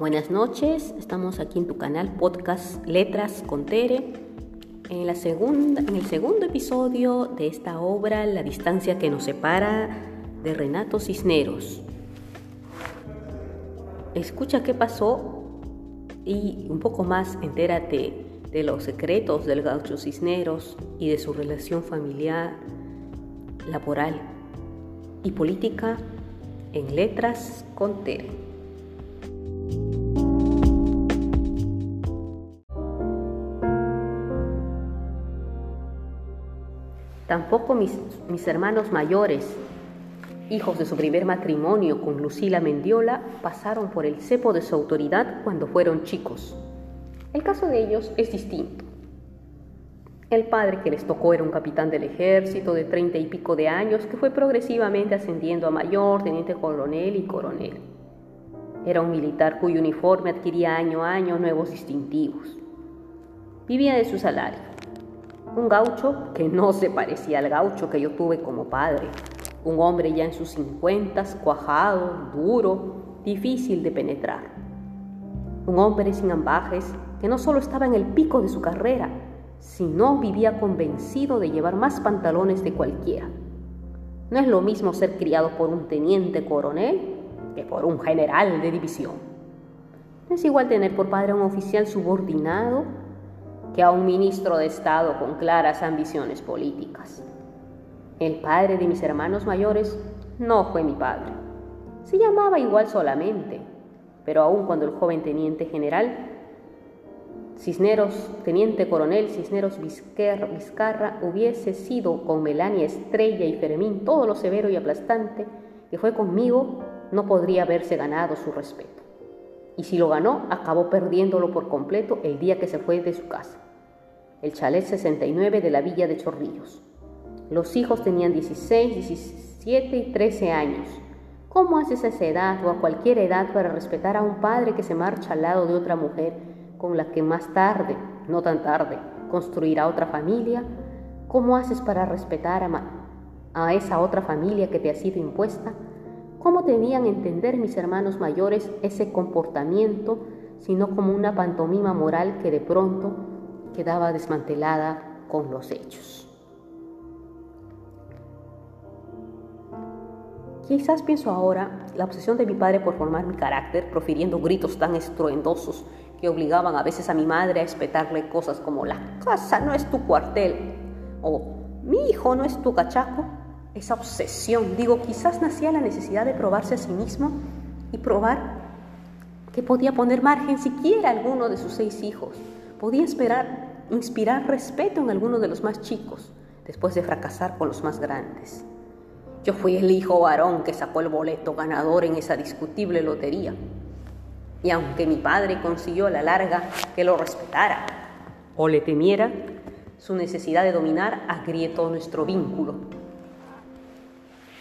Buenas noches, estamos aquí en tu canal podcast Letras con Tere. En, el segundo episodio de esta obra, La distancia que nos separa, de Renato Cisneros. Escucha qué pasó y un poco más entérate de los secretos del gaucho Cisneros y de su relación familiar, laboral y política en Letras con Tere. Tampoco mis, mis hermanos mayores, hijos de su primer matrimonio con Lucila Mendiola, pasaron por el cepo de su autoridad cuando fueron chicos. El caso de ellos es distinto. El padre que les tocó era un capitán del ejército de treinta y pico de años que fue progresivamente ascendiendo a mayor, teniente coronel y coronel. Era un militar cuyo uniforme adquiría año a año nuevos distintivos. Vivía de su salario un gaucho que no se parecía al gaucho que yo tuve como padre. Un hombre ya en sus cincuentas, cuajado, duro, difícil de penetrar. Un hombre sin ambajes que no solo estaba en el pico de su carrera, sino vivía convencido de llevar más pantalones de cualquiera. No es lo mismo ser criado por un teniente coronel que por un general de división. Es igual tener por padre a un oficial subordinado que a un ministro de Estado con claras ambiciones políticas. El padre de mis hermanos mayores no fue mi padre. Se llamaba igual solamente, pero aun cuando el joven teniente general Cisneros, teniente coronel Cisneros Vizcarra, hubiese sido con Melania Estrella y Fermín todo lo severo y aplastante que fue conmigo, no podría haberse ganado su respeto y si lo ganó, acabó perdiéndolo por completo el día que se fue de su casa, el chalet 69 de la villa de Chorrillos. Los hijos tenían 16, 17 y 13 años. ¿Cómo haces a esa edad o a cualquier edad para respetar a un padre que se marcha al lado de otra mujer con la que más tarde, no tan tarde, construirá otra familia? ¿Cómo haces para respetar a, a esa otra familia que te ha sido impuesta? ¿Cómo tenían entender mis hermanos mayores ese comportamiento, sino como una pantomima moral que de pronto quedaba desmantelada con los hechos? Quizás pienso ahora la obsesión de mi padre por formar mi carácter, profiriendo gritos tan estruendosos que obligaban a veces a mi madre a espetarle cosas como la casa no es tu cuartel o mi hijo no es tu cachaco, esa obsesión. Digo, quizás nacía la necesidad de probarse a sí mismo y probar que podía poner margen siquiera a alguno de sus seis hijos. Podía esperar, inspirar respeto en alguno de los más chicos, después de fracasar con los más grandes. Yo fui el hijo varón que sacó el boleto ganador en esa discutible lotería. Y aunque mi padre consiguió a la larga que lo respetara o le temiera, su necesidad de dominar agrietó nuestro vínculo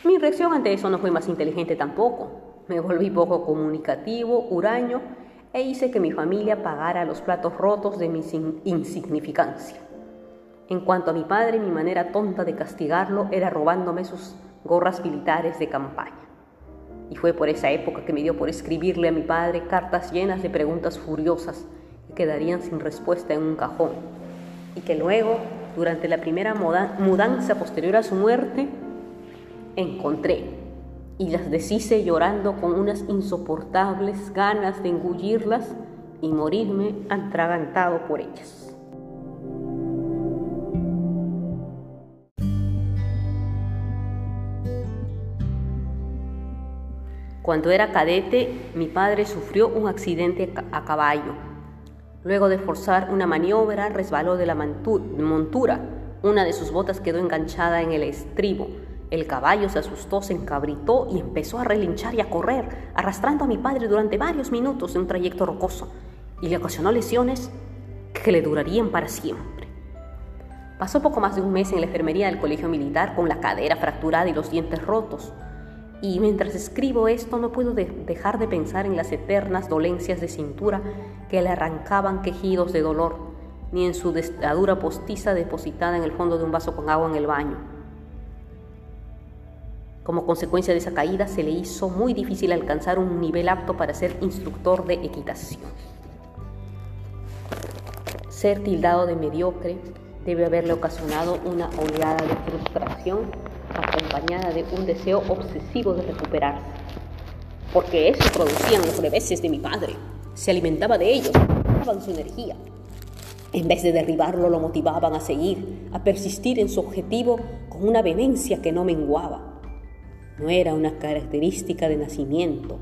mi reacción ante eso no fue más inteligente tampoco. Me volví poco comunicativo, huraño, e hice que mi familia pagara los platos rotos de mi insignificancia. En cuanto a mi padre, mi manera tonta de castigarlo era robándome sus gorras militares de campaña. Y fue por esa época que me dio por escribirle a mi padre cartas llenas de preguntas furiosas que quedarían sin respuesta en un cajón. Y que luego, durante la primera mudanza posterior a su muerte, encontré y las deshice llorando con unas insoportables ganas de engullirlas y morirme atragantado por ellas. Cuando era cadete, mi padre sufrió un accidente a caballo. Luego de forzar una maniobra, resbaló de la montura. Una de sus botas quedó enganchada en el estribo el caballo se asustó, se encabritó y empezó a relinchar y a correr, arrastrando a mi padre durante varios minutos en un trayecto rocoso, y le ocasionó lesiones que le durarían para siempre. Pasó poco más de un mes en la enfermería del colegio militar con la cadera fracturada y los dientes rotos. Y mientras escribo esto no puedo dejar de pensar en las eternas dolencias de cintura que le arrancaban quejidos de dolor, ni en su destadura postiza depositada en el fondo de un vaso con agua en el baño Como consecuencia de esa caída se le hizo muy difícil alcanzar un nivel apto para ser instructor de equitación. Ser tildado de mediocre debe haberle ocasionado una oleada de frustración acompañada de un deseo obsesivo de recuperarse. Porque eso producían los reveses de mi padre. Se alimentaba de ellos, daban su energía. En vez de derribarlo, lo motivaban a seguir, a persistir en su objetivo con una vehemencia que no menguaba. No era una característica de nacimiento.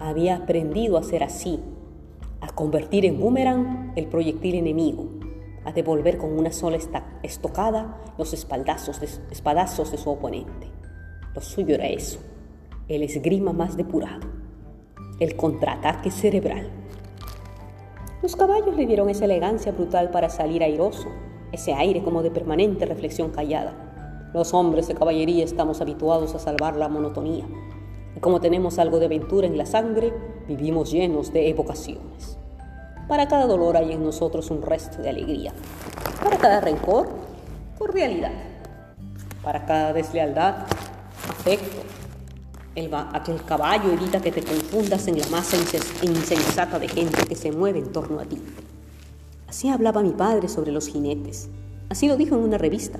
Había aprendido a ser así, a convertir en boomerang el proyectil enemigo, a devolver con una sola estocada los espaldazos de, espadazos de su oponente. Lo suyo era eso, el esgrima más depurado, el contraataque cerebral. Los caballos le dieron esa elegancia brutal para salir airoso, ese aire como de permanente reflexión callada. Los hombres de caballería estamos habituados a salvar la monotonía, y como tenemos algo de aventura en la sangre, vivimos llenos de evocaciones. Para cada dolor hay en nosotros un resto de alegría. Para cada rencor, cordialidad. Para cada deslealdad, afecto, el, aquel caballo evita que te confundas en la masa insensata de gente que se mueve en torno a ti. Así hablaba mi padre sobre los jinetes. Así lo dijo en una revista.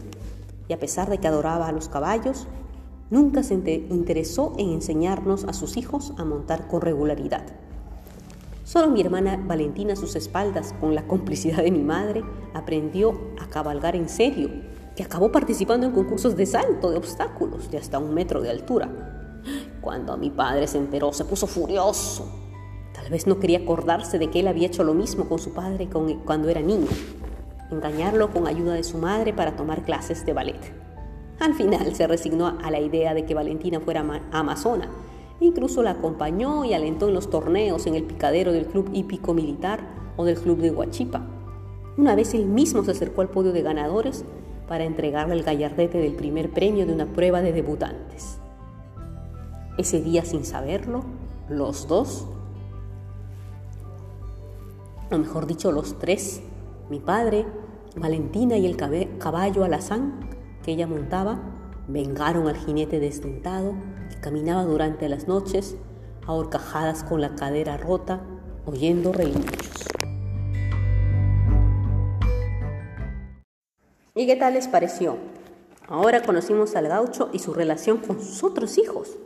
Y a pesar de que adoraba a los caballos, nunca se interesó en enseñarnos a sus hijos a montar con regularidad. Solo mi hermana Valentina a sus espaldas, con la complicidad de mi madre, aprendió a cabalgar en serio, que acabó participando en concursos de salto de obstáculos de hasta un metro de altura cuando mi padre se enteró, se puso furioso. Tal vez no quería acordarse de que él había hecho lo mismo con su padre cuando era niño. Engañarlo con ayuda de su madre para tomar clases de ballet. Al final se resignó a la idea de que Valentina fuera amazona. Incluso la acompañó y alentó en los torneos en el picadero del Club Hípico Militar o del Club de Huachipa. Una vez él mismo se acercó al podio de ganadores para entregarle el gallardete del primer premio de una prueba de debutantes. Ese día sin saberlo, los dos, o mejor dicho, los tres, mi padre, Valentina y el caballo alazán que ella montaba, vengaron al jinete desdentado que caminaba durante las noches a con la cadera rota, oyendo relinchos. ¿Y qué tal les pareció? Ahora conocimos al gaucho y su relación con sus otros hijos.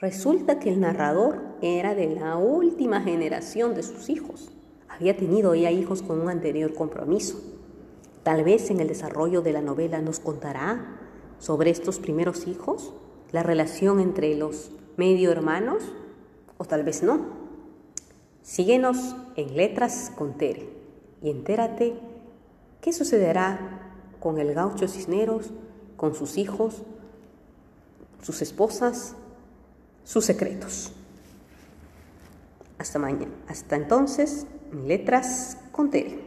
Resulta que el narrador era de la última generación de sus hijos. Había tenido ya hijos con un anterior compromiso. Tal vez en el desarrollo de la novela nos contará sobre estos primeros hijos, la relación entre los medio hermanos, o tal vez no. Síguenos en Letras con Tere y entérate qué sucederá con el gaucho Cisneros, con sus hijos, sus esposas sus secretos. Hasta mañana. Hasta entonces, letras con Tere.